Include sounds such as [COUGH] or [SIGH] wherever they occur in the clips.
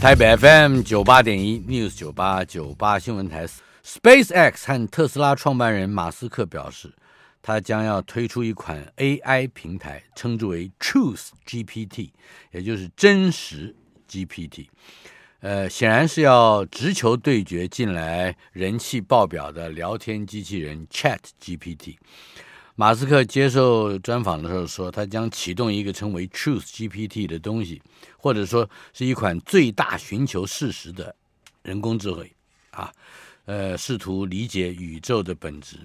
台北 FM 九八点一 News 九八九八新闻台，SpaceX 和特斯拉创办人马斯克表示。他将要推出一款 AI 平台，称之为 Truth GPT，也就是真实 GPT。呃，显然是要直球对决近来人气爆表的聊天机器人 Chat GPT。马斯克接受专访的时候说，他将启动一个称为 Truth GPT 的东西，或者说是一款最大寻求事实的人工智慧啊，呃，试图理解宇宙的本质。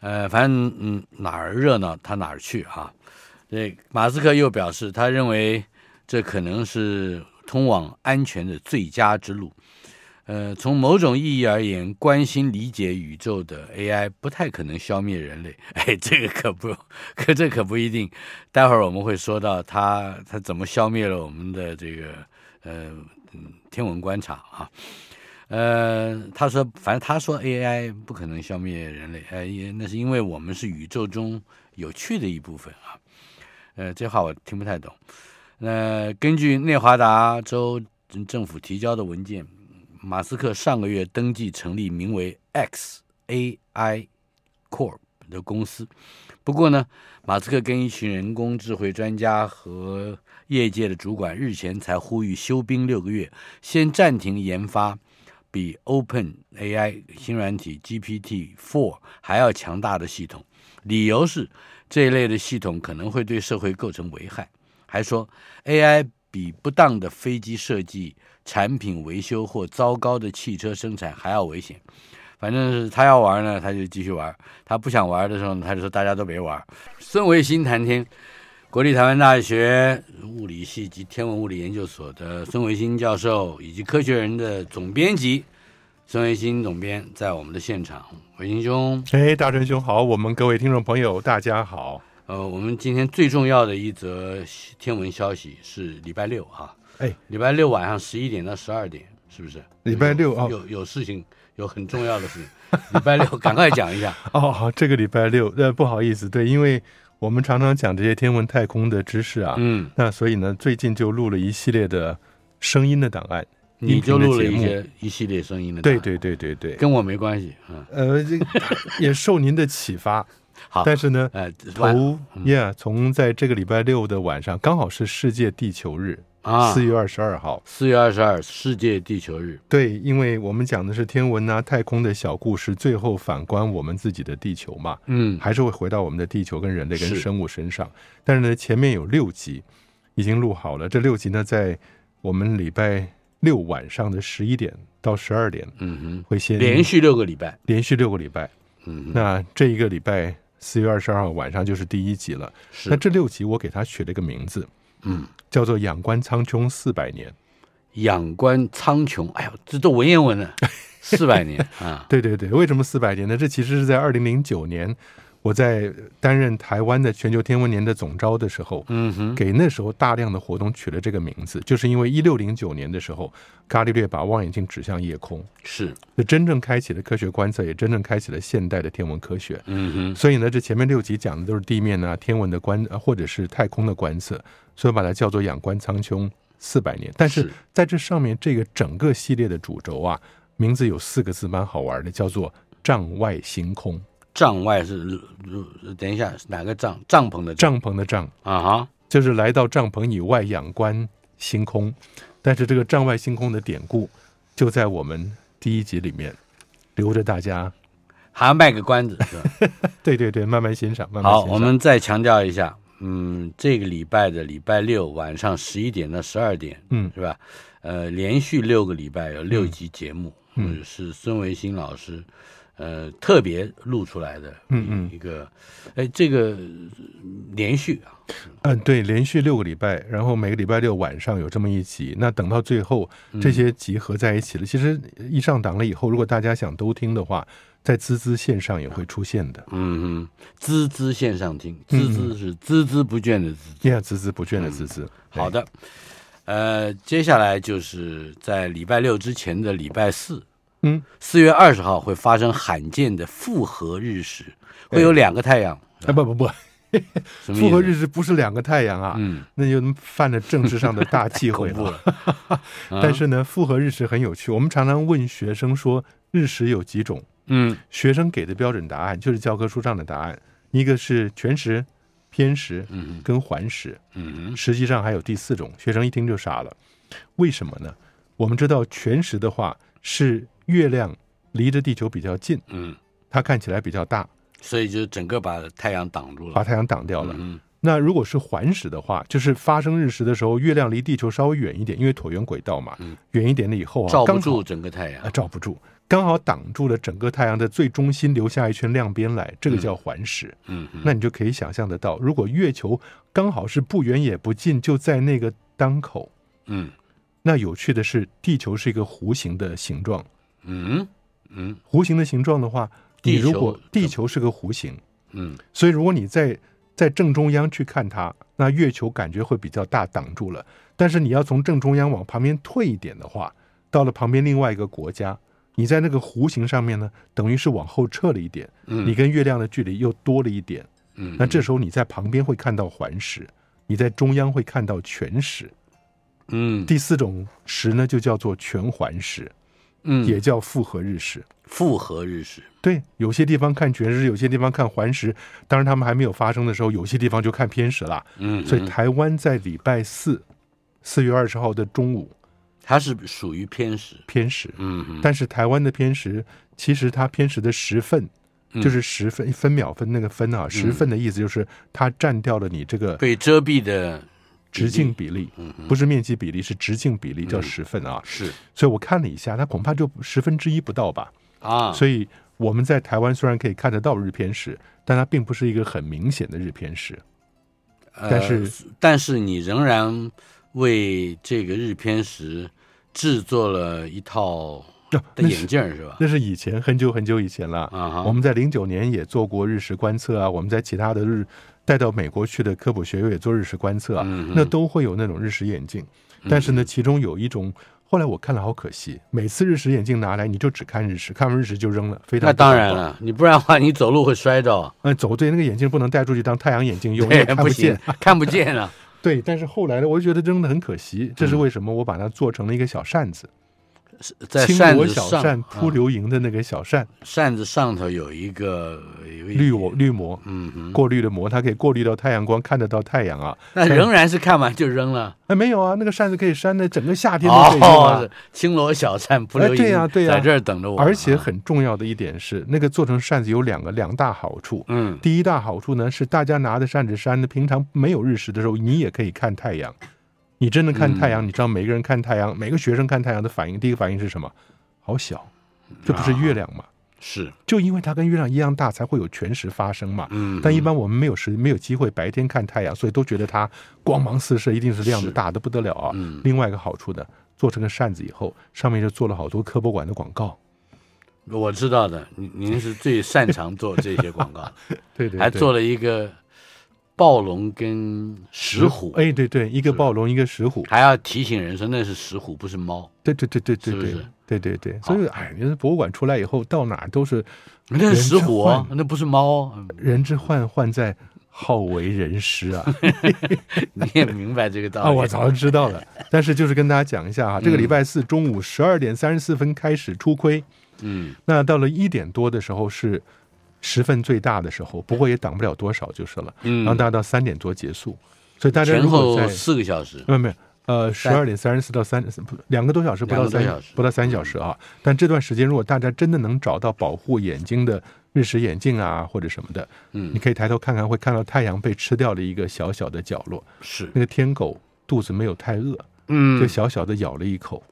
呃，反正嗯哪儿热闹他哪儿去哈。这马斯克又表示，他认为这可能是通往安全的最佳之路。呃，从某种意义而言，关心理解宇宙的 AI 不太可能消灭人类。[LAUGHS] 哎，这个可不，可这可不一定。待会儿我们会说到他他怎么消灭了我们的这个呃天文观察啊。呃，他说，反正他说 AI 不可能消灭人类，呃，也那是因为我们是宇宙中有趣的一部分啊。呃，这话我听不太懂。那、呃、根据内华达州政府提交的文件，马斯克上个月登记成立名为 X AI Corp 的公司。不过呢，马斯克跟一群人工智慧专家和业界的主管日前才呼吁休兵六个月，先暂停研发。比 Open AI 新软体 GPT-4 还要强大的系统，理由是这一类的系统可能会对社会构成危害。还说 AI 比不当的飞机设计、产品维修或糟糕的汽车生产还要危险。反正是他要玩呢，他就继续玩；他不想玩的时候，他就说大家都别玩。孙维新谈天。国立台湾大学物理系及天文物理研究所的孙维新教授，以及科学人的总编辑孙维新总编在我们的现场，维新兄，哎，大春兄好，我们各位听众朋友大家好。呃，我们今天最重要的一则天文消息是礼拜六哈，哎，礼拜六晚上十一点到十二点，是不是？礼拜六有有，有事情，有很重要的事。情，[LAUGHS] 礼拜六赶快讲一下。哦，好，这个礼拜六，呃，不好意思，对，因为。我们常常讲这些天文太空的知识啊，嗯，那所以呢，最近就录了一系列的声音的档案，你就录了一些一系列声音的档案，对对对对对，跟我没关系，嗯，呃，这 [LAUGHS] 也受您的启发，好，但是呢，呃，头呀，从在这个礼拜六的晚上，刚好是世界地球日。啊，四月二十二号，四月二十二，世界地球日。对，因为我们讲的是天文啊、太空的小故事，最后反观我们自己的地球嘛，嗯，还是会回到我们的地球跟人类跟生物身上。但是呢，前面有六集已经录好了，这六集呢，在我们礼拜六晚上的十一点到十二点，嗯哼，会先连续六个礼拜，连续六个礼拜，嗯，那这一个礼拜四月二十二号晚上就是第一集了。是，那这六集我给它取了一个名字。嗯，叫做“仰观苍穹四百年”，仰观苍穹，哎呦，这都文言文了，四百年 [LAUGHS] 啊！对对对，为什么四百年呢？这其实是在二零零九年。我在担任台湾的全球天文年的总招的时候，嗯哼，给那时候大量的活动取了这个名字，就是因为一六零九年的时候，伽利略把望远镜指向夜空，是，就真正开启了科学观测，也真正开启了现代的天文科学。嗯哼，所以呢，这前面六集讲的都是地面啊、天文的观，或者是太空的观测，所以把它叫做仰观苍穹四百年。但是在这上面，这个整个系列的主轴啊，名字有四个字，蛮好玩的，叫做帐外星空。帐外是，等一下，哪个帐？帐篷的帐篷的帐啊哈，就是来到帐篷以外仰观星空。但是这个帐外星空的典故，就在我们第一集里面，留着大家还要卖个关子，是吧？[LAUGHS] 对对对，慢慢欣赏，慢慢欣赏。好，我们再强调一下，嗯，这个礼拜的礼拜六晚上十一点到十二点，嗯，是吧？呃，连续六个礼拜有六集节目，嗯，嗯是孙维新老师。呃，特别录出来的，嗯嗯，一个，哎，这个连续啊，嗯，对，连续六个礼拜，然后每个礼拜六晚上有这么一集，那等到最后这些集合在一起了，嗯、其实一上档了以后，如果大家想都听的话，在滋滋线上也会出现的，嗯嗯，滋滋线上听，滋滋是孜孜不倦的滋滋，呀，孜孜不倦的滋滋，好的，呃，接下来就是在礼拜六之前的礼拜四。嗯，四月二十号会发生罕见的复合日食，会有两个太阳。哎，不不不，复合日食不是两个太阳啊，嗯，那就犯了政治上的大忌讳了。[LAUGHS] [LAUGHS] 但是呢，复合日食很有趣。我们常常问学生说，日食有几种？嗯，学生给的标准答案就是教科书上的答案，一个是全食、偏食，嗯，跟环食，嗯，实际上还有第四种，学生一听就傻了。为什么呢？我们知道全食的话是。月亮离着地球比较近，嗯，它看起来比较大，所以就整个把太阳挡住了，把太阳挡掉了。嗯，那如果是环食的话，就是发生日食的时候，月亮离地球稍微远一点，因为椭圆轨道嘛，嗯，远一点了以后啊，罩不住整个太阳，啊，罩不住，刚好挡住了整个太阳的最中心，留下一圈亮边来，这个叫环食。嗯，那你就可以想象得到，如果月球刚好是不远也不近，就在那个当口，嗯，那有趣的是，地球是一个弧形的形状。嗯嗯，弧形的形状的话，你如果地球是个弧形，嗯，所以如果你在在正中央去看它，那月球感觉会比较大，挡住了。但是你要从正中央往旁边退一点的话，到了旁边另外一个国家，你在那个弧形上面呢，等于是往后撤了一点，嗯，你跟月亮的距离又多了一点，嗯，那这时候你在旁边会看到环食，你在中央会看到全食，嗯，第四种食呢就叫做全环食。嗯，也叫复合日食，复合日食，对，有些地方看全食，有些地方看环食。当然，他们还没有发生的时候，有些地方就看偏食了。嗯，所以台湾在礼拜四，四月二十号的中午，它是属于偏食，偏食。嗯，但是台湾的偏食，其实它偏食的时分，就是十分分秒分那个分啊，时分的意思就是它占掉了你这个被遮蔽的。直径比例，不是面积比例，是直径比例，叫十分啊。是，所以我看了一下，它恐怕就十分之一不到吧。啊，所以我们在台湾虽然可以看得到日偏食，但它并不是一个很明显的日偏食。但是，但是你仍然为这个日偏食制作了一套的眼镜，是吧？那是以前很久很久以前了。啊，我们在零九年也做过日食观测啊，我们在其他的日。带到美国去的科普学院也做日食观测啊，嗯、那都会有那种日食眼镜。但是呢，其中有一种，后来我看了好可惜，每次日食眼镜拿来，你就只看日食，看完日食就扔了，非常。那当然了，你不然的话，你走路会摔着。[LAUGHS] 嗯，走对，那个眼镜不能带出去当太阳眼镜用，对看不见，不 [LAUGHS] 看不见啊。[LAUGHS] 对，但是后来呢，我就觉得扔的很可惜，这是为什么？我把它做成了一个小扇子。在扇子小扇铺流萤的那个小扇，扇子上头有一个滤膜，滤膜，嗯，过滤的膜，它可以过滤到太阳光，看得到太阳啊。那仍然是看完就扔了？哎，没有啊，那个扇子可以扇的整个夏天都可以用啊。青罗小扇铺流萤，对呀，对呀，在这儿等着我。而且很重要的一点是，那个做成扇子有两个两大好处。嗯，第一大好处呢是大家拿着扇子扇的，平常没有日食的时候，你也可以看太阳。你真的看太阳，你知道每个人看太阳，每个学生看太阳的反应，第一个反应是什么？好小，这不是月亮吗？啊、是，就因为它跟月亮一样大，才会有全食发生嘛。嗯，但一般我们没有时没有机会白天看太阳，所以都觉得它光芒四射，一定是亮的大的不得了啊。嗯，另外一个好处呢，做成个扇子以后，上面就做了好多科博馆的广告。我知道的，您您是最擅长做这些广告，[LAUGHS] 对，对对，还做了一个。暴龙跟石虎，哎，对对，一个暴龙，一个石虎，还要提醒人说那是石虎，不是猫。对对对对对对，对对对。所以，哎，你说博物馆出来以后，到哪都是那是石虎啊，那不是猫。人之患，患在好为人师啊。[LAUGHS] 你也明白这个道理啊？我早就知道了。但是就是跟大家讲一下啊，这个礼拜四中午十二点三十四分开始出亏，嗯，那到了一点多的时候是。时分最大的时候，不过也挡不了多少就是了。嗯，然后大家到三点多结束，所以大家如果在前后四个小时，没有没有，呃，十二点三十四到三两个多小时，不到三不到三小时啊。但这段时间，如果大家真的能找到保护眼睛的日食眼镜啊，或者什么的，嗯，你可以抬头看看，会看到太阳被吃掉的一个小小的角落。是那个天狗肚子没有太饿，嗯，就小小的咬了一口。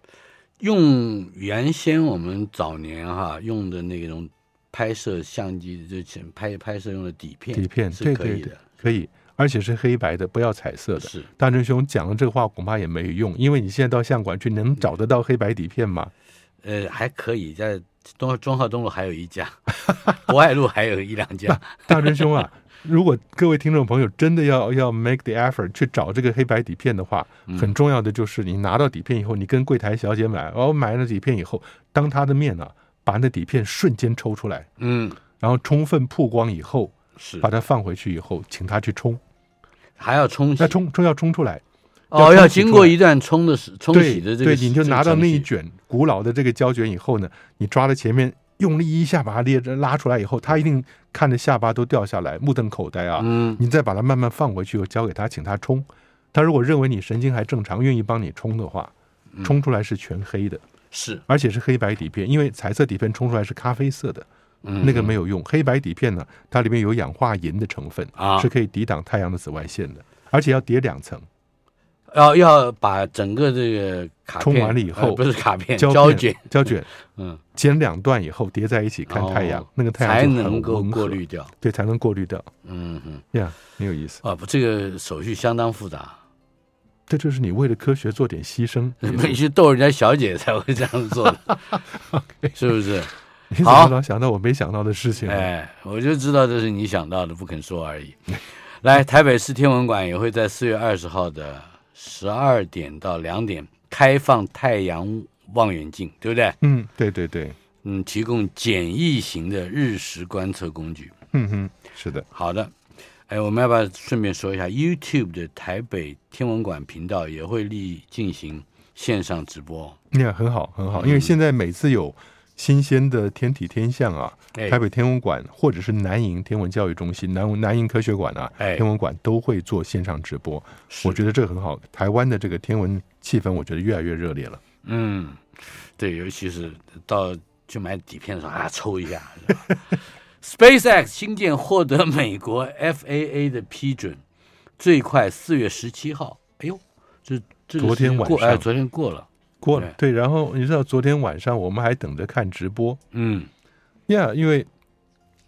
用原先我们早年哈用的那种拍摄相机，就拍拍摄用的底片，底片是可以的，可以。而且是黑白的，不要彩色的。是大真兄讲了这个话恐怕也没用，因为你现在到相馆去能找得到黑白底片吗？呃，还可以，在东中号东路还有一家，[LAUGHS] 博爱路还有一两家。大真兄啊，如果各位听众朋友真的要要 make the effort 去找这个黑白底片的话，很重要的就是你拿到底片以后，你跟柜台小姐买，哦，买了底片以后，当她的面呢、啊，把那底片瞬间抽出来，嗯，然后充分曝光以后。是把它放回去以后，请他去冲，还要冲洗，要冲冲要冲出来，哦，要经过一段冲的冲洗的这个，对，对，你就拿到那一卷古老的这个胶卷以后呢，你抓在前面，用力一下把它列着拉出来以后，他一定看着下巴都掉下来，目瞪口呆啊。嗯，你再把它慢慢放回去，又交给他，请他冲。他如果认为你神经还正常，愿意帮你冲的话，冲出来是全黑的，是，而且是黑白底片，因为彩色底片冲出来是咖啡色的。那个没有用，黑白底片呢，它里面有氧化银的成分啊，是可以抵挡太阳的紫外线的，而且要叠两层，要要把整个这个卡冲完了以后，不是卡片胶卷胶卷，[LAUGHS] 嗯，剪两段以后叠在一起看太阳，那个太阳才能够过滤掉，对，才能过滤掉，嗯嗯，呀，很有意思。啊，不，这个手续相当复杂，这就是你为了科学做点牺牲，[LAUGHS] 你去逗人家小姐才会这样做的，[LAUGHS] [LAUGHS] 是不是？你怎么能想到我没想到的事情？哎，我就知道这是你想到的，不肯说而已。来，台北市天文馆也会在四月二十号的十二点到两点开放太阳望远镜，对不对？嗯，对对对，嗯，提供简易型的日食观测工具。嗯哼，是的。好的，哎，我们要不要顺便说一下，YouTube 的台北天文馆频道也会立进行线上直播？那很好，很好，因为现在每次有。新鲜的天体天象啊，台北天文馆或者是南营天文教育中心、南南营科学馆啊，天文馆都会做线上直播。我觉得这个很好，台湾的这个天文气氛，我觉得越来越热烈了。嗯，对，尤其是到去买底片的时候啊，抽一下。[LAUGHS] SpaceX 新舰获得美国 FAA 的批准，最快四月十七号。哎呦，这这昨天晚上，哎，昨天过了。过了对，然后你知道昨天晚上我们还等着看直播，嗯，呀，yeah, 因为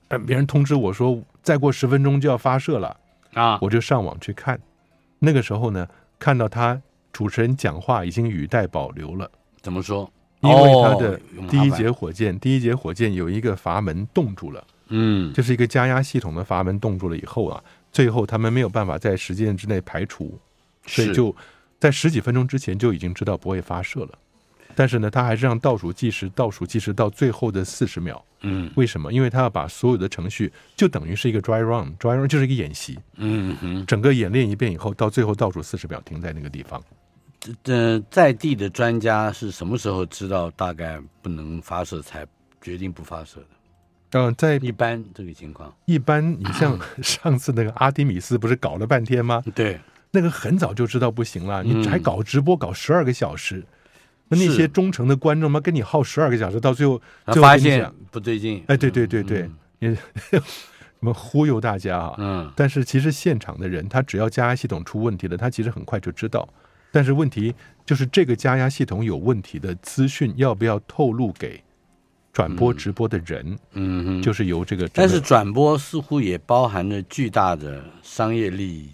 呃别人通知我说再过十分钟就要发射了啊，我就上网去看，那个时候呢看到他主持人讲话已经语带保留了，怎么说？因为他的第一节火箭，第一节火箭有一个阀门冻住了，嗯，就是一个加压系统的阀门冻住了以后啊，最后他们没有办法在时间之内排除，所以就。在十几分钟之前就已经知道不会发射了，但是呢，他还是让倒数计时，倒数计时到最后的四十秒。嗯，为什么？因为他要把所有的程序就等于是一个 dry run，dry run 就是一个演习。嗯哼，整个演练一遍以后，到最后倒数四十秒停在那个地方。这在地的专家是什么时候知道大概不能发射才决定不发射的？嗯、呃，在一般这个情况，一般你像 [CLEARS THROAT] 上次那个阿迪米斯不是搞了半天吗？对。那个很早就知道不行了，你还搞直播搞十二个小时，嗯、那那些忠诚的观众嘛，跟你耗十二个小时，到最后就发现不对劲。哎，对对对对，你 [LAUGHS] 什么忽悠大家啊？嗯，但是其实现场的人，他只要加压系统出问题了，他其实很快就知道。但是问题就是这个加压系统有问题的资讯要不要透露给转播直播的人？嗯，就是由这个，但是转播似乎也包含了巨大的商业利益。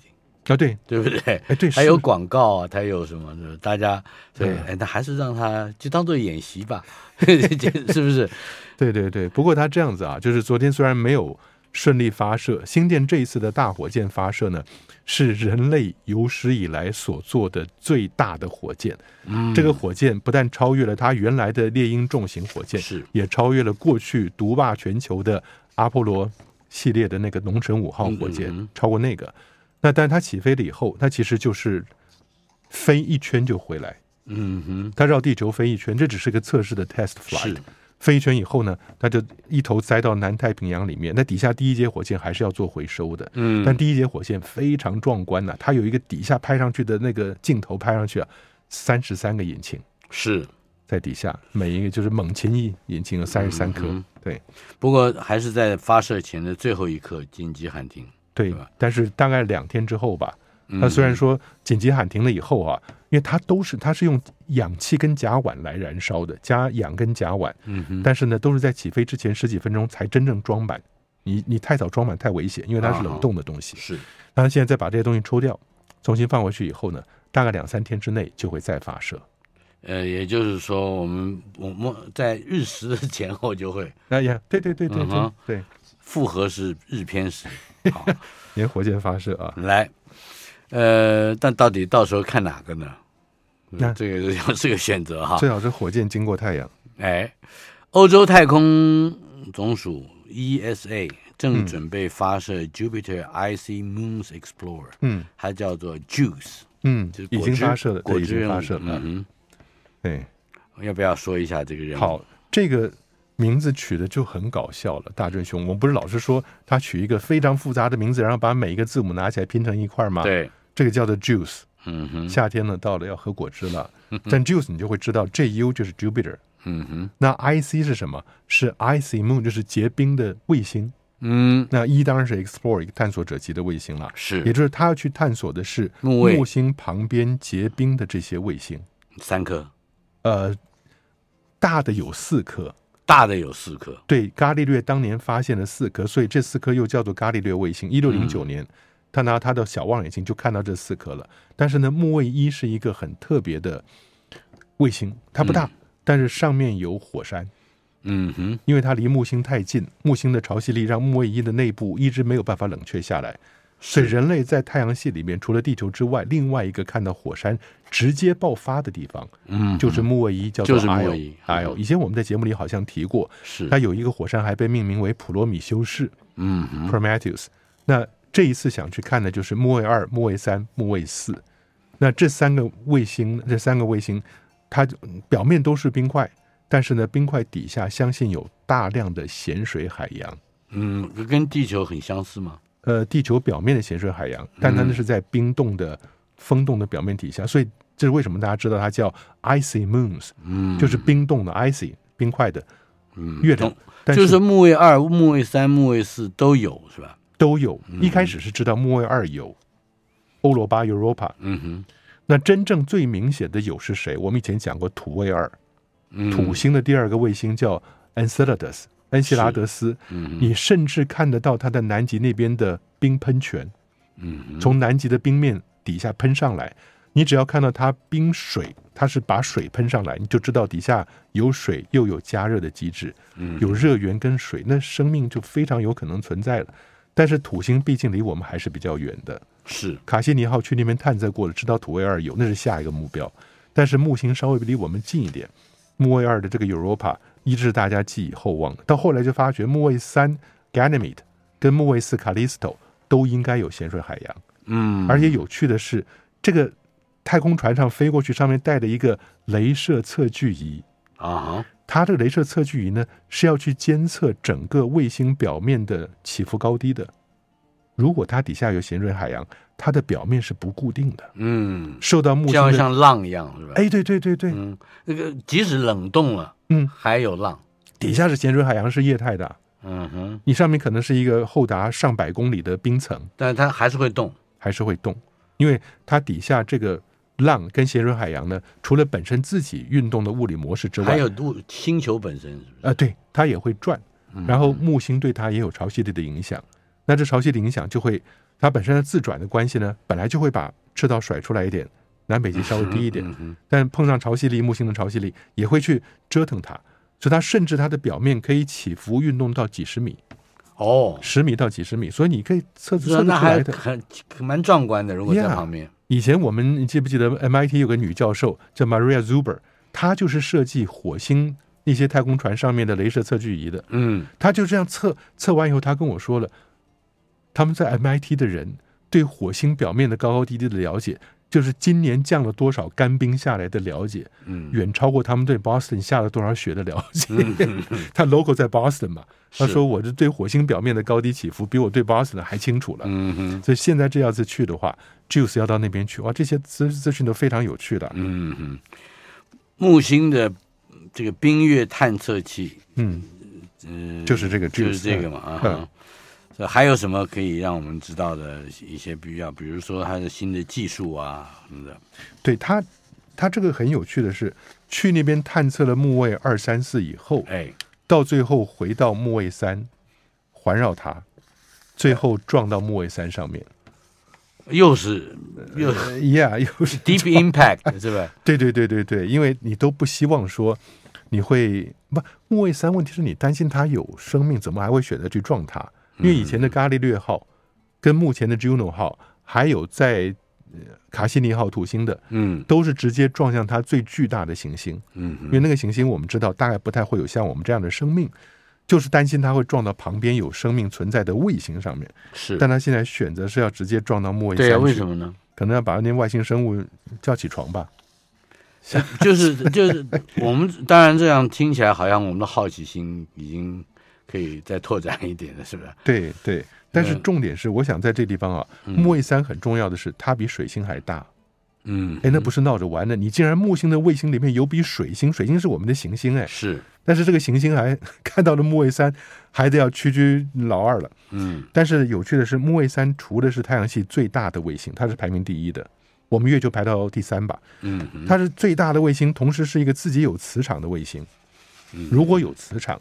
啊，对，对不对？哎，对，还有广告啊，他有什么的？大家对，哎，那还是让他就当做演习吧，[LAUGHS] [LAUGHS] 是不是？对对对。不过他这样子啊，就是昨天虽然没有顺利发射，星舰这一次的大火箭发射呢，是人类有史以来所做的最大的火箭。嗯，这个火箭不但超越了它原来的猎鹰重型火箭，是也超越了过去独霸全球的阿波罗系列的那个龙神五号火箭，嗯嗯嗯超过那个。那但是它起飞了以后，它其实就是飞一圈就回来。嗯哼，它绕地球飞一圈，这只是个测试的 test flight。飞一圈以后呢，它就一头栽到南太平洋里面。那底下第一节火箭还是要做回收的，嗯，但第一节火箭非常壮观呐、啊，它有一个底下拍上去的那个镜头拍上去啊，三十三个引擎是在底下，每一个就是猛禽翼引擎有三十三颗，嗯、对。不过还是在发射前的最后一刻紧急喊停，对，吧但是大概两天之后吧。它虽然说紧急喊停了以后啊，因为它都是它是用氧气跟甲烷来燃烧的，加氧跟甲烷，嗯哼，但是呢都是在起飞之前十几分钟才真正装满，你你太早装满太危险，因为它是冷冻的东西。是，那现在再把这些东西抽掉，重新放回去以后呢，大概两三天之内就会再发射。呃，也就是说，我们我们在日食的前后就会，哎呀，对对对对对对，复合是日偏食，[LAUGHS] 好，连火箭发射啊，来。呃，但到底到时候看哪个呢？那这个 [LAUGHS] 是个选择哈。最好是火箭经过太阳。哎，欧洲太空总署 ESA 正准备发射 Jupiter Icy Moons Explorer，嗯，它叫做 JUICE，嗯，就是已经发射了，对，已经发射了。嗯，对，要不要说一下这个人？好，这个名字取的就很搞笑了。大正兄，我们不是老是说他取一个非常复杂的名字，然后把每一个字母拿起来拼成一块吗？对。这个叫做 juice，嗯哼，夏天呢到了要喝果汁了，但 juice 你就会知道 J U 就是 Jupiter，嗯哼，那 I C 是什么？是 Icy Moon，就是结冰的卫星，嗯，那一当然是 Explore 一个探索者级的卫星了，是，也就是他要去探索的是木星旁边结冰的这些卫星，三颗，呃，大的有四颗，大的有四颗，对，伽利略当年发现了四颗，所以这四颗又叫做伽利略卫星，一六零九年。嗯他拿他的小望远镜就看到这四颗了，但是呢，木卫一是一个很特别的卫星，它不大，嗯、但是上面有火山。嗯哼，因为它离木星太近，木星的潮汐力让木卫一的内部一直没有办法冷却下来，所以人类在太阳系里面除了地球之外，另外一个看到火山直接爆发的地方，嗯，就是木卫一，叫做 Io。Io，以前我们在节目里好像提过，是。它有一个火山还被命名为普罗米修斯，嗯，Prometheus。那这一次想去看的就是木卫二、木卫三、木卫四，那这三个卫星，这三个卫星，它表面都是冰块，但是呢，冰块底下相信有大量的咸水海洋。嗯，跟地球很相似吗？呃，地球表面的咸水海洋，但它那是在冰冻的、风冻的表面底下，所以这是为什么大家知道它叫 icy moons，嗯，就是冰冻的 icy 冰块的嗯月亮。嗯、就是木卫二、木卫三、木卫四都有是吧？都有，一开始是知道木卫二有，欧罗巴 Europa，嗯哼，那真正最明显的有是谁？我们以前讲过土卫二，土星的第二个卫星叫 Enceladus，恩西拉德斯，嗯，你甚至看得到它的南极那边的冰喷泉，嗯，从南极的冰面底下喷上来，你只要看到它冰水，它是把水喷上来，你就知道底下有水又有加热的机制，有热源跟水，那生命就非常有可能存在了。但是土星毕竟离我们还是比较远的，是卡西尼号去那边探测过了，知道土卫二有，那是下一个目标。但是木星稍微离我们近一点，木卫二的这个 Europa 一直是大家寄以厚望的。到后来就发觉木卫三 Ganymede 跟木卫四 Callisto 都应该有咸水海洋。嗯，而且有趣的是，这个太空船上飞过去，上面带着一个镭射测距仪啊。它这个镭射测距仪呢，是要去监测整个卫星表面的起伏高低的。如果它底下有咸水海洋，它的表面是不固定的。嗯，受到木星像像浪一样，是吧？哎，对对对对，嗯，那个即使冷冻了，嗯，还有浪。底下是咸水海洋，是液态的。嗯哼，你上面可能是一个厚达上百公里的冰层，但是它还是会动，还是会动，因为它底下这个。浪跟咸水海洋呢，除了本身自己运动的物理模式之外，还有星球本身是是？啊，对，它也会转。然后木星对它也有潮汐力的影响。那这潮汐的影响就会，它本身的自转的关系呢，本来就会把赤道甩出来一点，南北极稍微低一点。但碰上潮汐力，木星的潮汐力也会去折腾它，所以它甚至它的表面可以起伏运动到几十米。哦，十米到几十米，所以你可以测测得出来的，很蛮壮观的。如果在旁边。以前我们记不记得 MIT 有个女教授叫 Maria Zuber，她就是设计火星那些太空船上面的镭射测距仪的。嗯，她就这样测测完以后，她跟我说了，他们在 MIT 的人对火星表面的高高低低的了解，就是今年降了多少干冰下来的了解，嗯，远超过他们对 Boston 下了多少雪的了解。嗯、[LAUGHS] 他 local 在 Boston 嘛，他说我这对火星表面的高低起伏比我对 Boston 还清楚了。嗯哼，所以现在这要是去的话，Juice 要到那边去哇，这些资资讯都非常有趣的。嗯哼，木星的这个冰月探测器，嗯嗯，就是这个，就是这个嘛啊。嗯还有什么可以让我们知道的一些比较，比如说它的新的技术啊什么的？对它，它这个很有趣的是，去那边探测了木卫二三四以后，哎，到最后回到木卫三，环绕它，最后撞到木卫三上面，又是又是，yeah，又是 [LAUGHS] deep impact，是吧？[LAUGHS] 对对对对对，因为你都不希望说你会不木卫三，问题是你担心它有生命，怎么还会选择去撞它？因为以前的伽利略号，跟目前的 Juno 号，还有在卡西尼号土星的，嗯，都是直接撞向它最巨大的行星，嗯，因为那个行星我们知道大概不太会有像我们这样的生命，就是担心它会撞到旁边有生命存在的卫星上面，是，但它现在选择是要直接撞到木卫三，对啊，为什么呢？可能要把那些外星生物叫起床吧，[LAUGHS] 就是就是我们当然这样听起来好像我们的好奇心已经。可以再拓展一点的，是不是？对对，但是重点是，我想在这地方啊，嗯、木卫三很重要的是，它比水星还大。嗯，哎，那不是闹着玩的。你竟然木星的卫星里面有比水星，水星是我们的行星，哎，是。但是这个行星还 [LAUGHS] 看到了木卫三，还得要屈居老二了。嗯，但是有趣的是，木卫三除的是太阳系最大的卫星，它是排名第一的。我们月球排到第三吧。嗯，它是最大的卫星，同时是一个自己有磁场的卫星。如果有磁场。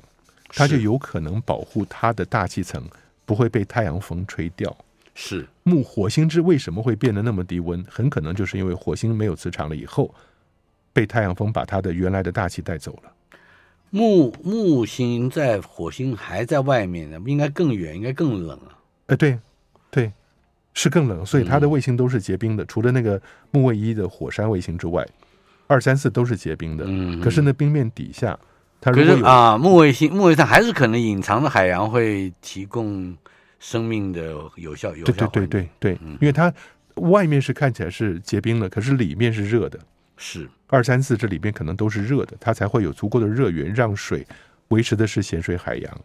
它就有可能保护它的大气层不会被太阳风吹掉。是木火星之为什么会变得那么低温？很可能就是因为火星没有磁场了以后，被太阳风把它的原来的大气带走了。木木星在火星还在外面呢，应该更远，应该更冷啊。哎，对，对，是更冷，所以它的卫星都是结冰的，嗯、除了那个木卫一的火山卫星之外，二三四都是结冰的。嗯，可是那冰面底下。可是啊，木卫星、木卫上还是可能隐藏的海洋会提供生命的有效、有效。对对对对对，嗯、因为它外面是看起来是结冰了，可是里面是热的。是二三四这里边可能都是热的，它才会有足够的热源让水维持的是咸水海洋。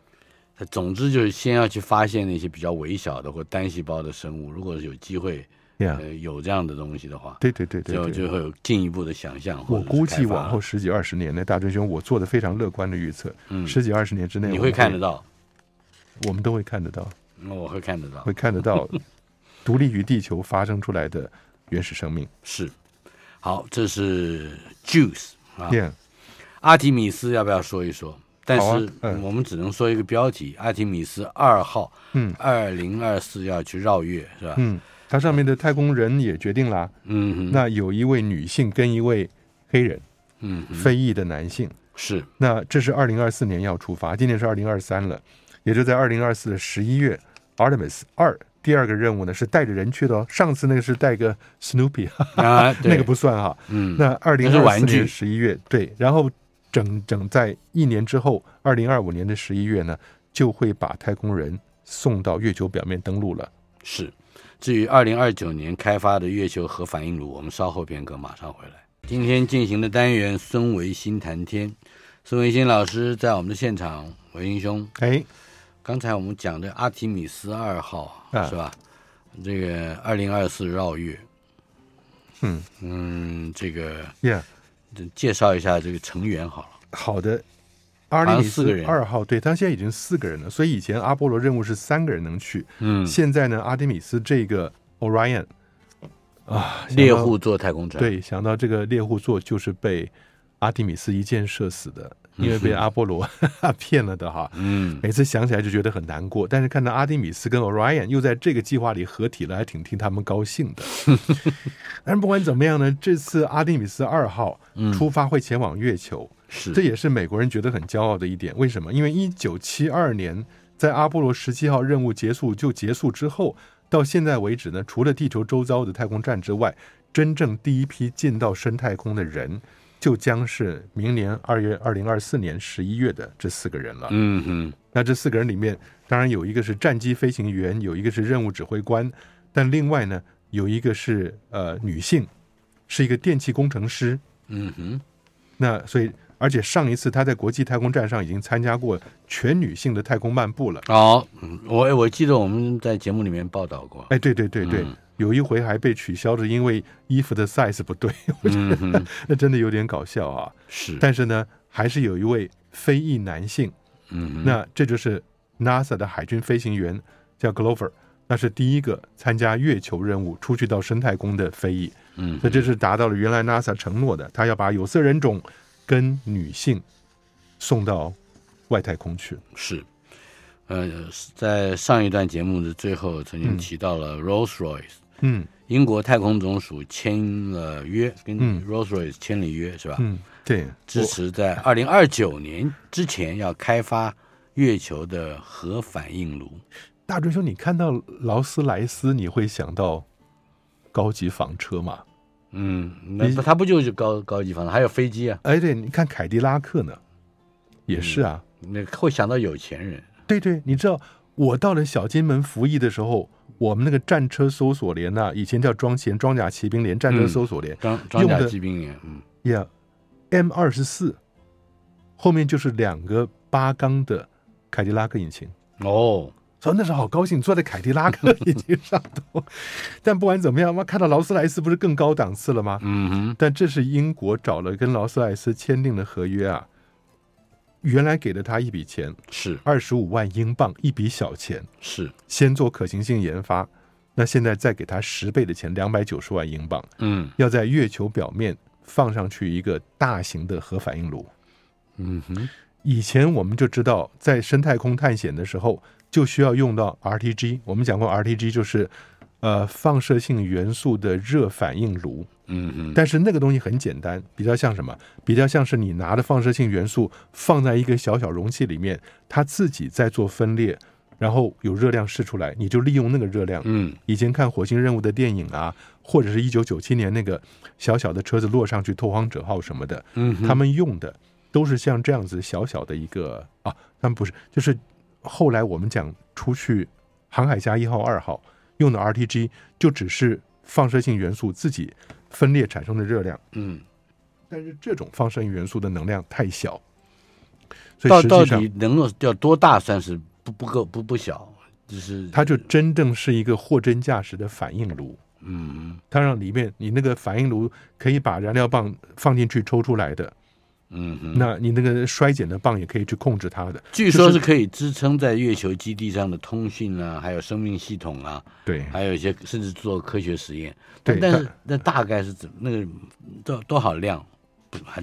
总之就是先要去发现那些比较微小的或单细胞的生物，如果有机会。Yeah. 呃，有这样的东西的话，对对对对，就就会有进一步的想象。我估计往后十几二十年，那大春兄，我做的非常乐观的预测。嗯，十几二十年之内，你会看得到，我们都会看得到。那我会看得到，会看得到，[LAUGHS] 独立于地球发生出来的原始生命。是，好，这是 Juice 啊。Yeah. 阿提米斯要不要说一说？但是我们只能说一个标题：阿提米斯二号，嗯，二零二四要去绕月，是吧？嗯。它上面的太空人也决定了，嗯哼，那有一位女性跟一位黑人，嗯，非裔的男性。是，那这是二零二四年要出发，今年是二零二三了，也就在二零二四的十一月，Artemis 二第二个任务呢是带着人去的哦，上次那个是带个 Snoopy 啊，那个不算哈，嗯，那二零二四年十一月对，然后整整在一年之后，二零二五年的十一月呢，就会把太空人送到月球表面登陆了，是。至于二零二九年开发的月球核反应炉，我们稍后片刻马上回来。今天进行的单元孙维新谈天，孙维新老师在我们的现场，维新兄，哎，刚才我们讲的阿提米斯二号、啊、是吧？这个二零二四绕月，嗯嗯，这个，Yeah，介绍一下这个成员好了。好的。阿迪米斯二号，对，他现在已经四个人了，所以以前阿波罗任务是三个人能去，嗯，现在呢，阿迪米斯这个 Orion 啊，猎户座太空船，对，想到这个猎户座就是被阿迪米斯一箭射死的，因为被阿波罗 [LAUGHS] 骗了的哈，嗯，每次想起来就觉得很难过，但是看到阿蒂米斯跟 Orion 又在这个计划里合体了，还挺替他们高兴的。[LAUGHS] 但是不管怎么样呢，这次阿蒂米斯二号出发会前往月球。是，这也是美国人觉得很骄傲的一点。为什么？因为一九七二年在阿波罗十七号任务结束就结束之后，到现在为止呢，除了地球周遭的太空站之外，真正第一批进到深太空的人，就将是明年二月二零二四年十一月的这四个人了。嗯嗯，那这四个人里面，当然有一个是战机飞行员，有一个是任务指挥官，但另外呢，有一个是呃女性，是一个电气工程师。嗯哼，那所以而且上一次他在国际太空站上已经参加过全女性的太空漫步了。哦，我我记得我们在节目里面报道过。哎，对对对对。嗯有一回还被取消了，因为衣服的 size 不对，[LAUGHS] 我觉得、嗯、[LAUGHS] 那真的有点搞笑啊。是，但是呢，还是有一位非裔男性，嗯，那这就是 NASA 的海军飞行员，叫 Glover，那是第一个参加月球任务出去到深太空的非裔，嗯，那这是达到了原来 NASA 承诺的，他要把有色人种跟女性送到外太空去。是。呃，在上一段节目的最后，曾经提到了 Rolls-Royce，嗯，英国太空总署签了约，跟 Rolls-Royce 签了约，是吧？嗯，对，支持在二零二九年之前要开发月球的核反应炉。大追兄，你看到劳斯莱斯，你会想到高级房车吗？嗯，那它不就是高高级房车？还有飞机啊？哎，对，你看凯迪拉克呢，也是啊，嗯、那会想到有钱人。对对，你知道我到了小金门服役的时候，我们那个战车搜索连呐、啊，以前叫装前装甲骑兵连战车搜索连，装、嗯、装甲骑兵连，嗯，Yeah，M 二十四后面就是两个八缸的凯迪拉克引擎哦，所以那时候好高兴，坐在凯迪拉克的引擎上头。但不管怎么样，妈，看到劳斯莱斯不是更高档次了吗？嗯哼，但这是英国找了跟劳斯莱斯签订的合约啊。原来给了他一笔钱，是二十五万英镑，一笔小钱，是先做可行性研发。那现在再给他十倍的钱，两百九十万英镑，嗯，要在月球表面放上去一个大型的核反应炉。嗯哼，以前我们就知道，在深太空探险的时候，就需要用到 RTG。我们讲过，RTG 就是呃放射性元素的热反应炉。嗯嗯，但是那个东西很简单，比较像什么？比较像是你拿的放射性元素放在一个小小容器里面，它自己在做分裂，然后有热量释出来，你就利用那个热量。嗯，以前看火星任务的电影啊，或者是一九九七年那个小小的车子落上去，拓荒者号什么的，嗯，他们用的都是像这样子小小的一个啊，他们不是，就是后来我们讲出去航海家一号、二号用的 RTG，就只是放射性元素自己。分裂产生的热量，嗯，但是这种放射性元素的能量太小，所以实际上到底能够要多大算是不不够不不小，就是它就真正是一个货真价实的反应炉，嗯，它让里面你那个反应炉可以把燃料棒放进去抽出来的。嗯，那你那个衰减的棒也可以去控制它的，据说是可以支撑在月球基地上的通讯啊，还有生命系统啊，对，还有一些甚至做科学实验。对，但是那大概是怎那个多多少量？还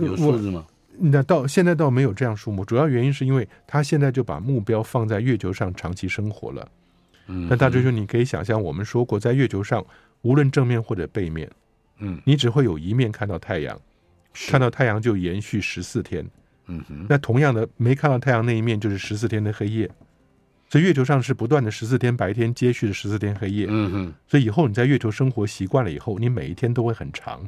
有数字吗？那到现在倒没有这样数目，主要原因是因为他现在就把目标放在月球上长期生活了。嗯，那大追兄，你可以想象，我们说过，在月球上，无论正面或者背面，嗯，你只会有一面看到太阳。看到太阳就延续十四天，嗯哼，那同样的没看到太阳那一面就是十四天的黑夜，所以月球上是不断的十四天白天接续的十四天黑夜，嗯哼，所以以后你在月球生活习惯了以后，你每一天都会很长，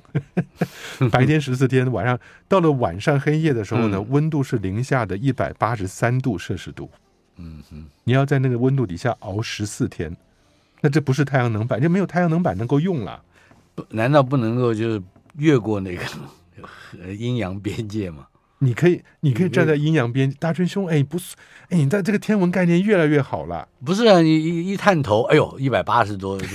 [LAUGHS] 白天十四天，晚上到了晚上黑夜的时候呢，嗯、温度是零下的一百八十三度摄氏度，嗯哼，你要在那个温度底下熬十四天，那这不是太阳能板，就没有太阳能板能够用了，不，难道不能够就是越过那个？阴阳边界嘛，你可以，你可以站在阴阳边。大春兄，哎，不是，哎，你在这个天文概念越来越好了。不是啊，你一一探头，哎呦，一百八十多度，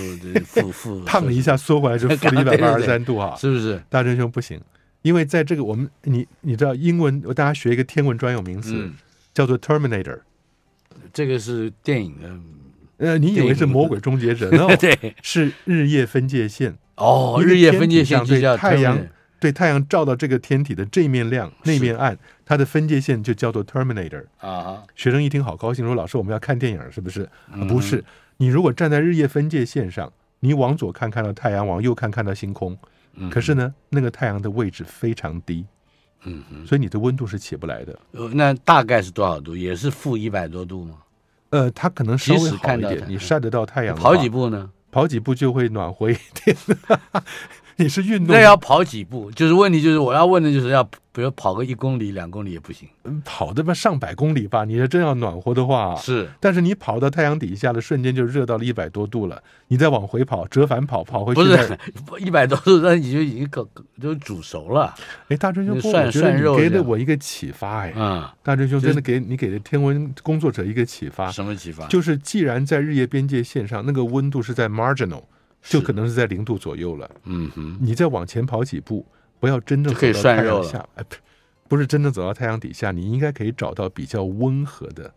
负负，[LAUGHS] 烫了一下，缩回来就 [LAUGHS] 负了一百八十三度啊，是不是？大春兄不行，因为在这个我们，你你知道英文，我大家学一个天文专有名词，嗯、叫做 Terminator。这个是电影的，呃，你以为是魔鬼终结者？哦，对，是日夜分界线。哦，日夜分界线对叫太阳。对太阳照到这个天体的这面亮，那面暗，它的分界线就叫做 terminator 啊。学生一听好高兴，说：“老师，我们要看电影，是不是？”嗯、不是，你如果站在日夜分界线上，你往左看看到太阳，往右看看到星空，嗯、可是呢，那个太阳的位置非常低，嗯，所以你的温度是起不来的。呃，那大概是多少度？也是负一百多度吗？呃，它可能稍微好一点，你晒得到太阳，跑几步呢？跑几步就会暖和一点。[LAUGHS] 你是运动，那要跑几步？就是问题，就是我要问的就是要，比如跑个一公里、两公里也不行。嗯跑的吧，上百公里吧。你是真要暖和的话，是。但是你跑到太阳底下的瞬间就热到了一百多度了，你再往回跑，折返跑，跑回去不是一百多度，那你就已经搞就煮熟了。哎，大春兄，我觉得你给了我一个启发，哎，嗯，大春兄真的给你给了天文工作者一个启发。什么启发？就是既然在日夜边界线上，那个温度是在 marginal。就可能是在零度左右了。嗯哼，你再往前跑几步，不要真正走到太阳下，哎，不是真正走到太阳底下，你应该可以找到比较温和的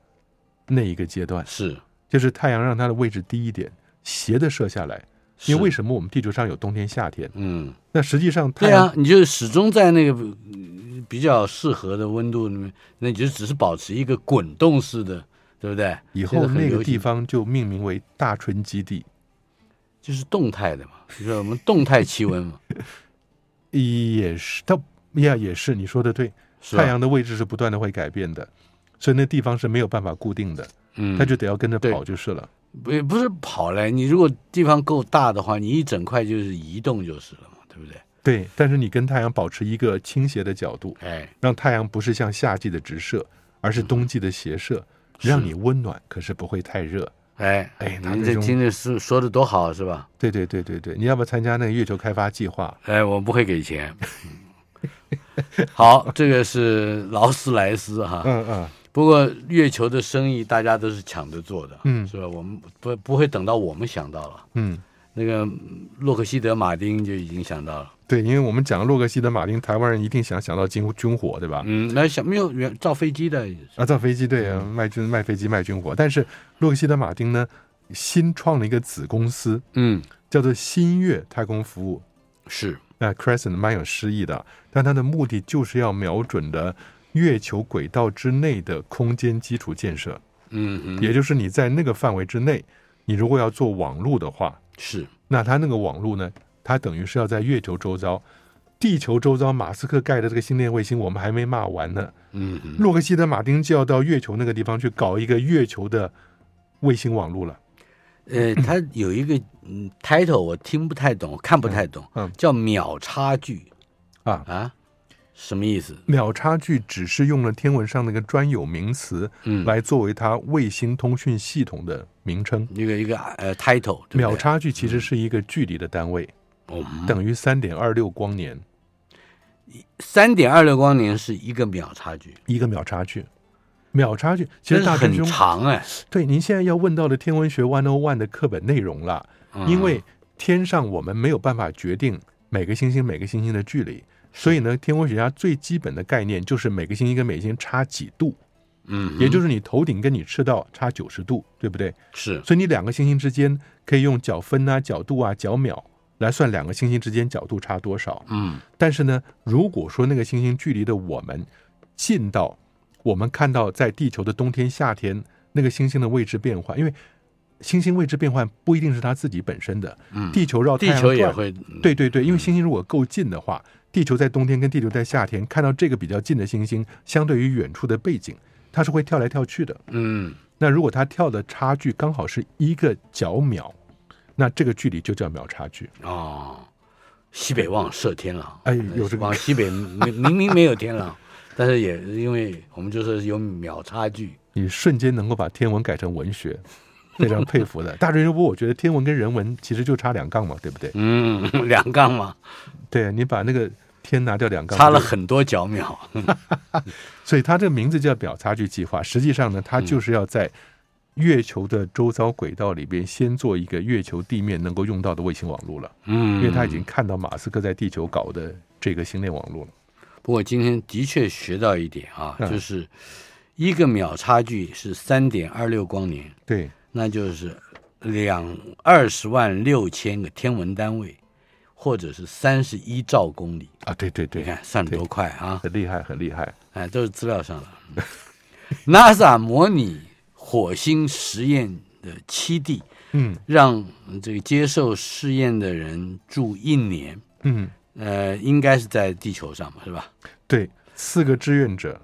那一个阶段。是，就是太阳让它的位置低一点，斜的射下来。因为为什么我们地球上有冬天、夏天？嗯，那实际上太阳，对啊，你就始终在那个比较适合的温度里面，那你就只是保持一个滚动式的，对不对？以后那个地方就命名为大春基地。就是动态的嘛，[LAUGHS] 就是我们动态气温嘛，也是，它呀也是，你说的对，太阳的位置是不断的会改变的，所以那地方是没有办法固定的，嗯，它就得要跟着跑就是了，不不是跑嘞，你如果地方够大的话，你一整块就是移动就是了嘛，对不对？对，但是你跟太阳保持一个倾斜的角度，哎，让太阳不是像夏季的直射，而是冬季的斜射，让你温暖，可是不会太热。哎哎，您这听着是说的多好是吧？对对对对对，你要不要参加那个月球开发计划？哎，我们不会给钱。好，这个是劳斯莱斯哈。嗯嗯。不过月球的生意大家都是抢着做的，嗯，是吧？我们不不会等到我们想到了，嗯。那个洛克希德马丁就已经想到了，对，因为我们讲洛克希德马丁，台湾人一定想想到军军火，对吧？嗯，那想没有原造飞机的啊，造飞机对啊，卖军卖飞机卖军火，但是洛克希德马丁呢，新创了一个子公司，嗯，叫做新月太空服务，是。那 Crescent 蛮有诗意的，但它的目的就是要瞄准的月球轨道之内的空间基础建设，嗯嗯，也就是你在那个范围之内，你如果要做网络的话。是，那它那个网络呢？它等于是要在月球周遭、地球周遭，马斯克盖的这个星链卫星，我们还没骂完呢。嗯，洛克希德马丁就要到月球那个地方去搞一个月球的卫星网络了。呃，[CLEARS THROAT] 它有一个嗯 title，我听不太懂，我看不太懂，嗯，叫秒差距啊啊。什么意思？秒差距只是用了天文上那个专有名词，嗯，来作为它卫星通讯系统的名称。一个一个呃，title。秒差距其实是一个距离的单位，嗯，等于三点二六光年。三点二六光年是一个秒差距，一个秒差距。秒差距其实大很长哎。对，您现在要问到的天文学 one o one 的课本内容了，嗯，因为天上我们没有办法决定每个星星每个星星的距离。所以呢，天文学家最基本的概念就是每个星星跟每个星星差几度，嗯，也就是你头顶跟你赤道差九十度，对不对？是。所以你两个星星之间可以用角分啊、角度啊、角秒来算两个星星之间角度差多少。嗯。但是呢，如果说那个星星距离的我们近到我们看到在地球的冬天、夏天那个星星的位置变换，因为星星位置变换不一定是它自己本身的，嗯，地球绕太阳转，地球也会，对对对，因为星星如果够近的话。地球在冬天跟地球在夏天看到这个比较近的星星，相对于远处的背景，它是会跳来跳去的。嗯，那如果它跳的差距刚好是一个角秒，那这个距离就叫秒差距。哦，西北望射天狼，哎，有这个往西北 [LAUGHS] 明明没有天狼，但是也因为我们就是有秒差距，你瞬间能够把天文改成文学。非常佩服的，[LAUGHS] 大人物，我觉得天文跟人文其实就差两杠嘛，对不对？嗯，两杠嘛。对，你把那个天拿掉两杠，差了很多角秒。[LAUGHS] 所以它这个名字叫秒差距计划。实际上呢，它就是要在月球的周遭轨道里边先做一个月球地面能够用到的卫星网络了。嗯，因为他已经看到马斯克在地球搞的这个星链网络了。不过今天的确学到一点啊，就是一个秒差距是三点二六光年。对。那就是两二十万六千个天文单位，或者是三十一兆公里啊！对对对，你看算得多快啊！很厉害，很厉害！哎，都是资料上的。NASA 模拟火星实验的七地，嗯，让这个接受试验的人住一年，嗯，呃，应该是在地球上嘛，是吧？对，四个志愿者。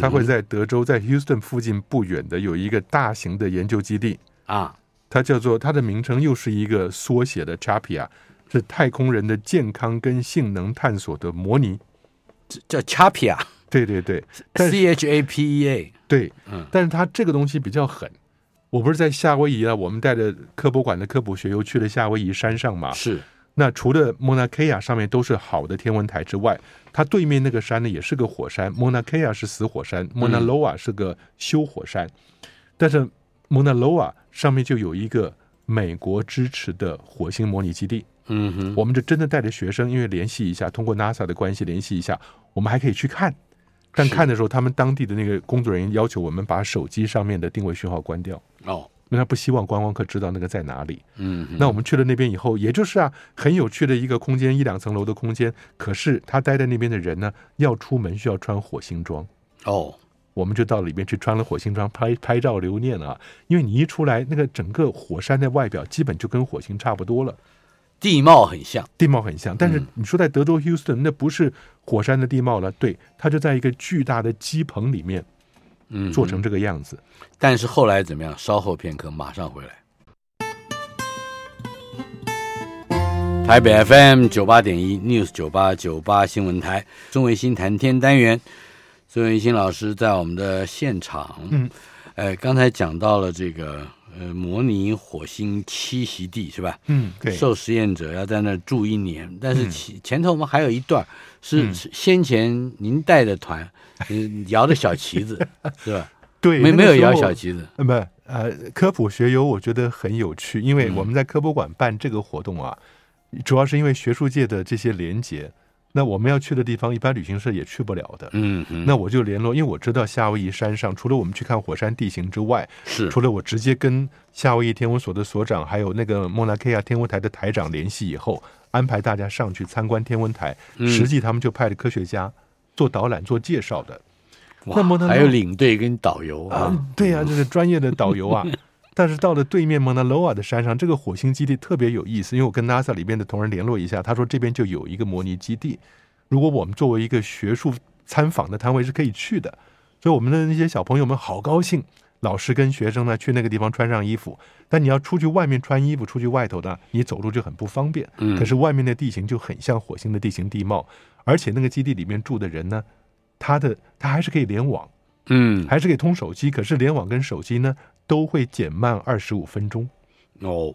他会在德州，在 Houston 附近不远的有一个大型的研究基地啊，它叫做它的名称又是一个缩写的 CHAPIA，是太空人的健康跟性能探索的模拟，叫 Chapia。对对对，C H A P E A。对，嗯，但是它这个东西比较狠。我不是在夏威夷啊，我们带着科博馆的科普学又去了夏威夷山上嘛。是。那除了 Mauna Kea 上面都是好的天文台之外，它对面那个山呢也是个火山。Mauna Kea 是死火山，Mauna Loa 是个休火山。嗯、但是 Mauna Loa 上面就有一个美国支持的火星模拟基地。嗯哼，我们就真的带着学生，因为联系一下，通过 NASA 的关系联系一下，我们还可以去看。但看的时候，他们当地的那个工作人员要求我们把手机上面的定位讯号关掉。哦。因为他不希望观光客知道那个在哪里。嗯，那我们去了那边以后，也就是啊，很有趣的一个空间，一两层楼的空间。可是他待在那边的人呢，要出门需要穿火星装。哦，我们就到里面去穿了火星装，拍拍照留念啊。因为你一出来，那个整个火山的外表基本就跟火星差不多了，地貌很像，地貌很像。但是你说在德州 Houston，那不是火山的地貌了，对，它就在一个巨大的鸡棚里面。嗯，做成这个样子，但是后来怎么样？稍后片刻，马上回来。台北 FM 九八点一 News 九八九八新闻台，钟维新谈天单元，孙维新老师在我们的现场。嗯，哎，刚才讲到了这个呃，模拟火星栖息地是吧？嗯，对。受实验者要在那儿住一年，但是前前头我们还有一段是先前您带的团。嗯，摇的小旗子 [LAUGHS] 是吧？对，没没有摇小旗子。那么呃，科普学游我觉得很有趣，因为我们在科博馆办这个活动啊，嗯、主要是因为学术界的这些连结。那我们要去的地方，一般旅行社也去不了的。嗯嗯。那我就联络，因为我知道夏威夷山上除了我们去看火山地形之外，是除了我直接跟夏威夷天文所的所长，还有那个莫纳克亚天文台的台长联系以后，安排大家上去参观天文台。实际他们就派了科学家。做导览、做介绍的，那么还有领队跟导游啊，啊对呀、啊，就是专业的导游啊。[LAUGHS] 但是到了对面蒙纳罗瓦的山上，这个火星基地特别有意思，因为我跟 NASA 里边的同仁联络一下，他说这边就有一个模拟基地，如果我们作为一个学术参访的摊位是可以去的，所以我们的那些小朋友们好高兴。老师跟学生呢去那个地方穿上衣服，但你要出去外面穿衣服，出去外头呢你走路就很不方便。可是外面的地形就很像火星的地形地貌。而且那个基地里面住的人呢，他的他还是可以联网，嗯，还是可以通手机。可是联网跟手机呢，都会减慢二十五分钟。哦，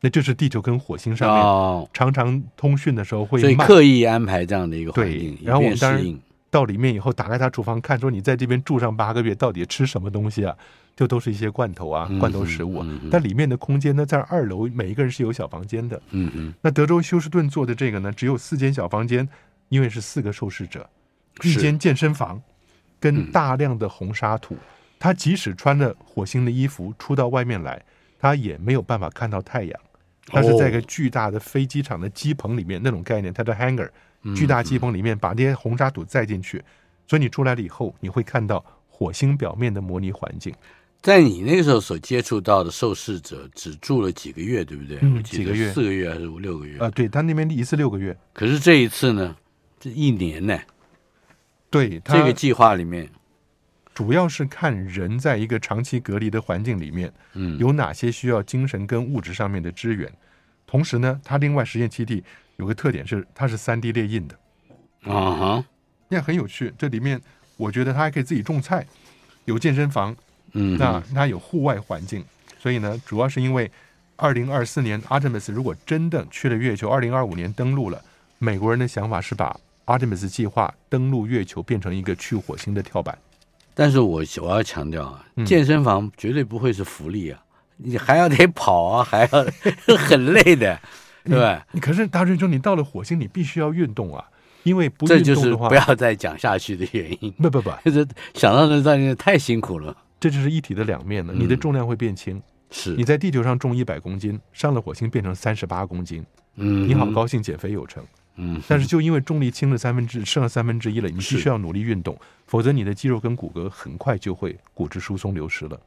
那就是地球跟火星上面常常通讯的时候会慢，所以刻意安排这样的一个环境。然后我们当然到里面以后，打开他厨房看，说你在这边住上八个月，到底吃什么东西啊？就都是一些罐头啊，罐头食物。嗯嗯、但里面的空间呢，在二楼每一个人是有小房间的。嗯嗯。那德州休斯顿做的这个呢，只有四间小房间。因为是四个受试者，一间健身房，跟大量的红沙土，他即使穿着火星的衣服出到外面来，他也没有办法看到太阳。他是在一个巨大的飞机场的机棚里面，那种概念，它的 hangar，巨大机棚里面把那些红沙土载进去，所以你出来了以后，你会看到火星表面的模拟环境。在你那个时候所接触到的受试者只住了几个月，对不对？嗯，几个月，四个月还是五六个月？啊，对，他那边一次六个月。可是这一次呢？这一年呢？对，这个计划里面，主要是看人在一个长期隔离的环境里面，嗯，有哪些需要精神跟物质上面的支援。同时呢，它另外实验基地有个特点是，它是三 D 列印的，啊哈，那很有趣。这里面我觉得它还可以自己种菜，有健身房，嗯，那它有户外环境。所以呢，主要是因为二零二四年 Artemis 如果真的去了月球，二零二五年登陆了，美国人的想法是把 Artemis 计划登陆月球变成一个去火星的跳板，但是我我要强调啊，健身房绝对不会是福利啊，你还要得跑啊，还要 [LAUGHS] 很累的，对吧？你可是大师兄，你到了火星，你必须要运动啊，因为不运动的话，这就是不要再讲下去的原因。不不 [LAUGHS] 不，就是想到那在太辛苦了，这就是一体的两面了。你的重量会变轻，是你在地球上重一百公斤，上了火星变成三十八公斤，嗯，你好高兴减肥有成。嗯，但是就因为重力轻了三分之剩了三分之一了，你必须要努力运动，否则你的肌肉跟骨骼很快就会骨质疏松流失了。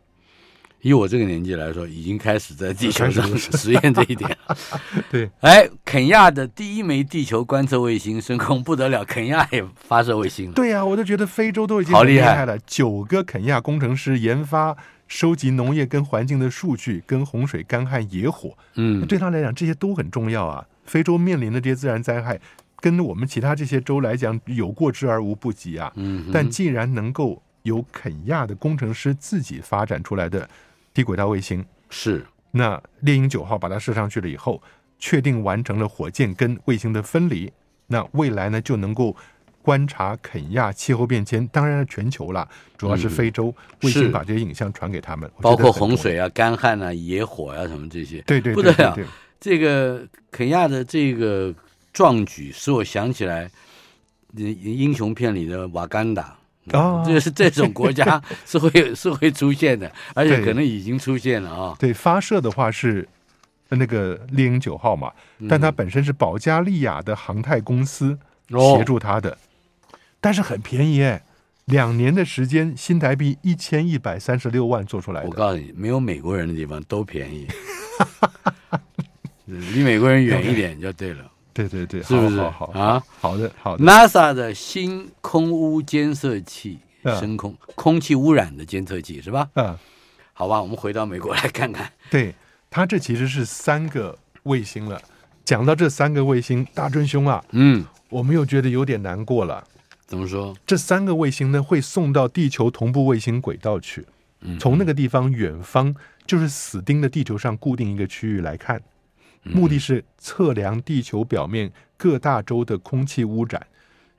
以我这个年纪来说，已经开始在地球上实验这一点。[LAUGHS] 对，哎，肯亚的第一枚地球观测卫星升空不得了，肯亚也发射卫星了。对呀、啊，我都觉得非洲都已经好厉害了，九个肯亚工程师研发。收集农业跟环境的数据，跟洪水、干旱、野火，嗯，对他来讲这些都很重要啊。非洲面临的这些自然灾害，跟我们其他这些州来讲有过之而无不及啊。嗯，但既然能够有肯亚的工程师自己发展出来的低轨道卫星，是那猎鹰九号把它射上去了以后，确定完成了火箭跟卫星的分离，那未来呢就能够。观察肯亚气候变迁，当然是全球了，主要是非洲卫星把这些影像传给他们，包括洪水啊、干旱啊、野火啊什么这些，对对，对，不得了。这个肯亚的这个壮举，使我想起来英雄片里的瓦干达啊，就是这种国家 [LAUGHS] 是会是会出现的，而且可能已经出现了啊。对，发射的话是那个猎鹰九号嘛，但它本身是保加利亚的航太公司协助它的。哦但是很便宜哎，两年的时间，新台币一千一百三十六万做出来的。我告诉你，没有美国人的地方都便宜，[LAUGHS] 离美国人远一点就对了。[LAUGHS] 对对对，是不是？好，好，好啊，好的好的。NASA 的新空污监测器，深空空气污染的监测器是吧？嗯，好吧，我们回到美国来看看。对，它这其实是三个卫星了。讲到这三个卫星，大尊兄啊，嗯，我们又觉得有点难过了。怎么说？这三个卫星呢，会送到地球同步卫星轨道去，从那个地方远方就是死盯的地球上固定一个区域来看，目的是测量地球表面各大洲的空气污染，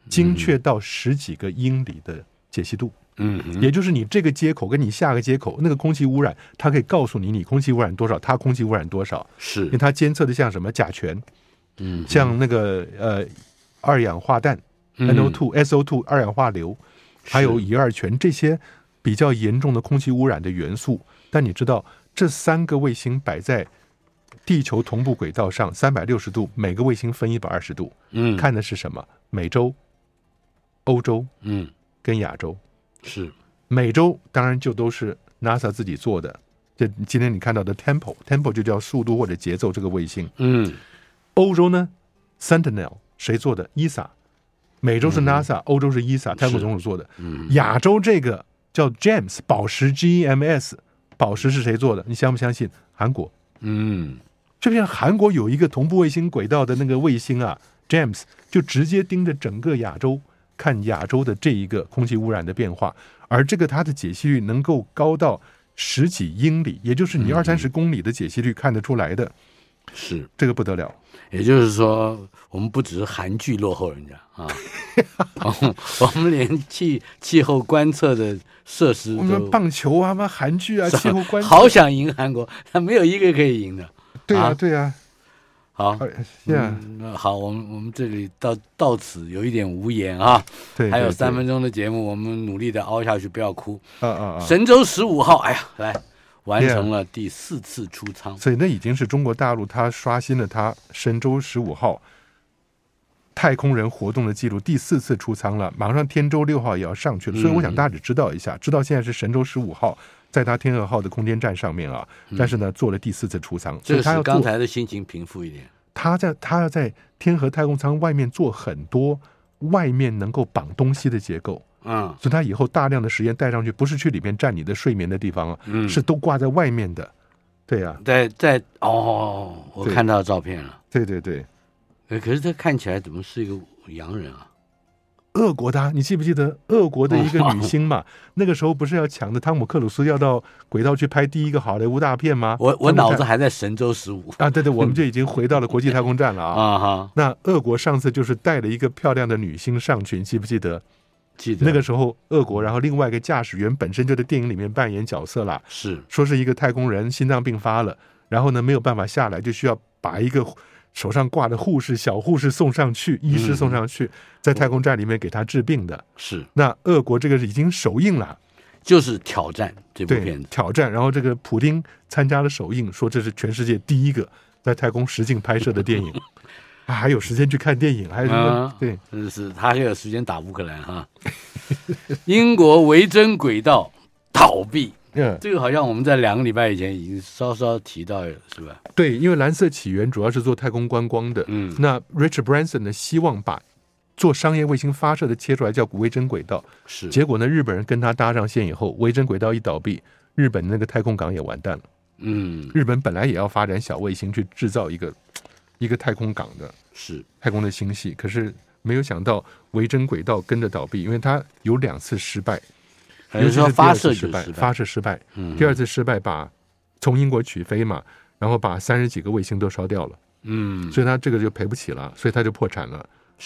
精确到十几个英里的解析度。嗯，也就是你这个接口跟你下个接口那个空气污染，它可以告诉你你空气污染多少，它空气污染多少。是，因为它监测的像什么甲醛，嗯，像那个呃二氧化氮。NO2、SO2、二氧化硫，还有乙二醛这些比较严重的空气污染的元素。但你知道，这三个卫星摆在地球同步轨道上，三百六十度，每个卫星分一百二十度。嗯，看的是什么？美洲、欧洲，嗯，跟亚洲。是美洲当然就都是 NASA 自己做的。这今天你看到的 Tempo，Tempo 就叫速度或者节奏这个卫星。嗯，欧洲呢？Sentinel 谁做的？ESA。美洲是 NASA，欧洲是 ESA，太空总署做的。嗯亚洲这个叫 James 宝石 GEMS，宝石是谁做的？你相不相信？韩国。嗯，就像韩国有一个同步卫星轨道的那个卫星啊，James 就直接盯着整个亚洲看亚洲的这一个空气污染的变化，而这个它的解析率能够高到十几英里，也就是你二三十公里的解析率看得出来的。是这个不得了。也就是说，我们不只是韩剧落后人家啊，[LAUGHS] 我们连气气候观测的设施，我们棒球啊，嘛韩剧啊，气候观测，好想赢韩国，他没有一个可以赢的。对啊，对啊。好，嗯，好，我们我们这里到到此有一点无言啊。对，还有三分钟的节目，我们努力的熬下去，不要哭。啊啊啊！神舟十五号，哎呀，来。完成了第四次出舱，所以那已经是中国大陆它刷新了它神舟十五号太空人活动的记录，第四次出舱了。马上天舟六号也要上去了，所以我想大家只知道一下，知道现在是神舟十五号在他天河号的空间站上面啊，但是呢做了第四次出舱，所以他要刚才的心情平复一点。他在他要在天河太空舱外面做很多外面能够绑东西的结构。嗯，所以他以后大量的实验带上去，不是去里面占你的睡眠的地方啊，嗯，是都挂在外面的，对呀，在在哦，我看到照片了，对对对，呃，可是这看起来怎么是一个洋人啊？俄国的，你记不记得俄国的一个 [LAUGHS] 女星嘛？那个时候不是要抢着汤姆克鲁斯要到轨道去拍第一个好莱坞大片吗？我我脑子还在神舟十五啊，对对，[LAUGHS] 我们就已经回到了国际太空站了啊！[LAUGHS] 啊哈，那俄国上次就是带了一个漂亮的女星上去，你记不记得？记得那个时候，俄国，然后另外一个驾驶员本身就在电影里面扮演角色了，是说是一个太空人心脏病发了，然后呢没有办法下来，就需要把一个手上挂着护士小护士送上去，医师送上去，在太空站里面给他治病的。是那俄国这个是已经首映了，就是挑战这部片子挑战，然后这个普丁参加了首映，说这是全世界第一个在太空实景拍摄的电影。[LAUGHS] 啊，还有时间去看电影，还有什么？啊、对，真是他还有时间打乌克兰哈。英国维珍轨道倒闭，嗯，这个好像我们在两个礼拜以前已经稍稍提到了，是吧？对，因为蓝色起源主要是做太空观光的，嗯，那 Richard Branson 呢，希望把做商业卫星发射的切出来叫维珍轨道，是。结果呢，日本人跟他搭上线以后，维珍轨道一倒闭，日本那个太空港也完蛋了。嗯，日本本来也要发展小卫星去制造一个。[TSK] 一个太空港的，是太空的星系，可是没有想到维珍轨道跟着倒闭，因为它有两次失败，有时候发射失败，发射失败，嗯，第二次失败把从英国取飞嘛，然后把三十几个卫星都烧掉了，嗯，所以他这个就赔不起了，所以他就破产了。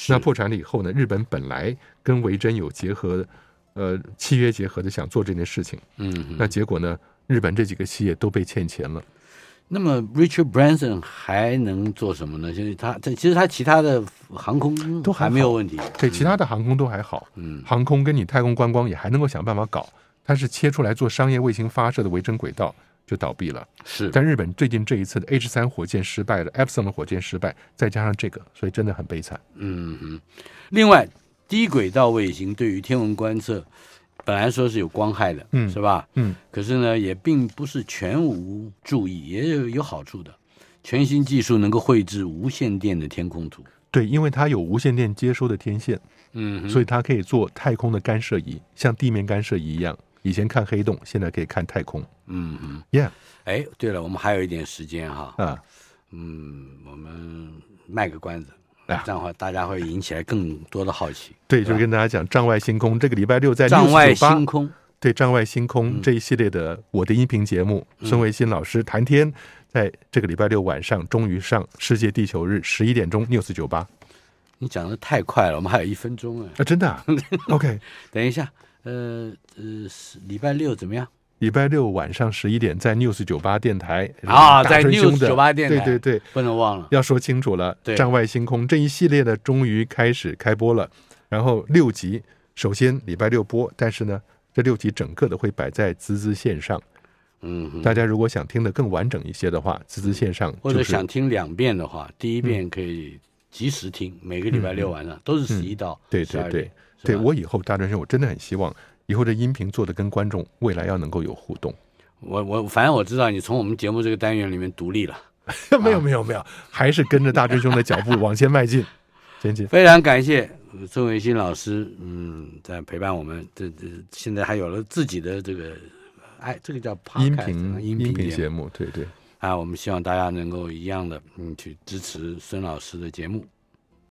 那破产了以后呢，日本本来跟维珍有结合，呃，契约结合的想做这件事情，嗯，那结果呢，日本这几个企业都被欠钱了。那么 Richard Branson 还能做什么呢？就是他这其实他其他的航空都还没有问题，对，其他的航空都还好，嗯，航空跟你太空观光也还能够想办法搞，他是切出来做商业卫星发射的维珍轨道就倒闭了，是。但日本最近这一次的 H 三火箭失败了，Epson 的火箭失败，再加上这个，所以真的很悲惨。嗯嗯。另外，低轨道卫星对于天文观测。本来说是有光害的，嗯，是吧？嗯，可是呢，也并不是全无注意，也有有好处的。全新技术能够绘制无线电的天空图，对，因为它有无线电接收的天线，嗯，所以它可以做太空的干涉仪，像地面干涉仪一样。以前看黑洞，现在可以看太空。嗯嗯，Yeah。哎，对了，我们还有一点时间哈，啊，嗯，我们卖个关子。这样的话，大家会引起来更多的好奇。对，就是跟大家讲《障外星空》，这个礼拜六在障外星空，对《障外星空》这一系列的我的音频节目，孙维新老师谈天，在这个礼拜六晚上终于上世界地球日十一点钟 News 九八。你讲的太快了，我们还有一分钟哎。啊，真的啊？[LAUGHS] OK，等一下，呃呃，礼拜六怎么样？礼拜六晚上十一点，在 News 九八电台啊，在 News 九八电台，对对对，不能忘了，要说清楚了。站外星空这一系列的终于开始开播了，然后六集，首先礼拜六播，但是呢，这六集整个的会摆在滋滋线上。嗯，大家如果想听的更完整一些的话，滋滋线上或者想听两遍的话，第一遍可以及时听，每个礼拜六晚上都是十一到对对对，对我以后大专生，我真的很希望。以后的音频做的跟观众未来要能够有互动，我我反正我知道你从我们节目这个单元里面独立了，[LAUGHS] 没有没有没有，还是跟着大追兄的脚步往前迈进，[LAUGHS] 前进。非常感谢孙维新老师，嗯，在陪伴我们，这这现在还有了自己的这个，哎，这个叫音频音频节目，对对。啊，我们希望大家能够一样的，嗯，去支持孙老师的节目。